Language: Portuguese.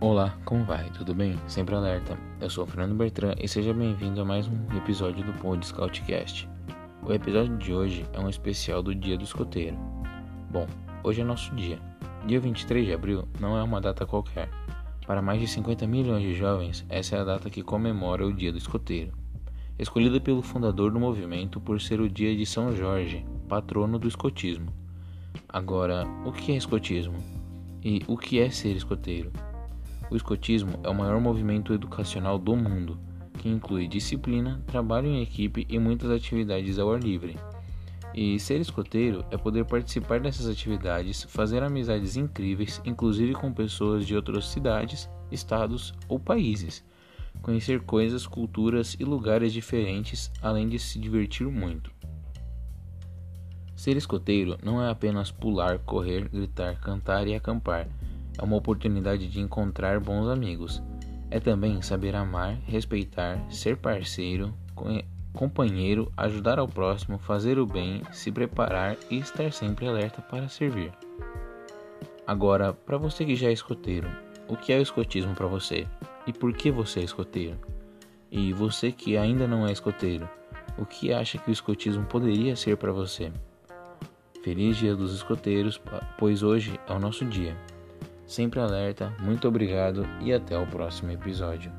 Olá, como vai? Tudo bem? Sempre alerta. Eu sou o Fernando Bertrand e seja bem-vindo a mais um episódio do Pod Scoutcast. O episódio de hoje é um especial do Dia do Escoteiro. Bom, hoje é nosso dia. Dia 23 de abril não é uma data qualquer. Para mais de 50 milhões de jovens, essa é a data que comemora o Dia do Escoteiro. Escolhida pelo fundador do movimento por ser o dia de São Jorge, patrono do escotismo. Agora, o que é escotismo? E o que é ser escoteiro? O escotismo é o maior movimento educacional do mundo, que inclui disciplina, trabalho em equipe e muitas atividades ao ar livre. E ser escoteiro é poder participar dessas atividades, fazer amizades incríveis, inclusive com pessoas de outras cidades, estados ou países, conhecer coisas, culturas e lugares diferentes, além de se divertir muito. Ser escoteiro não é apenas pular, correr, gritar, cantar e acampar. É uma oportunidade de encontrar bons amigos. É também saber amar, respeitar, ser parceiro, companheiro, ajudar ao próximo, fazer o bem, se preparar e estar sempre alerta para servir. Agora, para você que já é escoteiro, o que é o escotismo para você? E por que você é escoteiro? E você que ainda não é escoteiro, o que acha que o escotismo poderia ser para você? Feliz Dia dos Escoteiros, pois hoje é o nosso dia. Sempre alerta, muito obrigado e até o próximo episódio.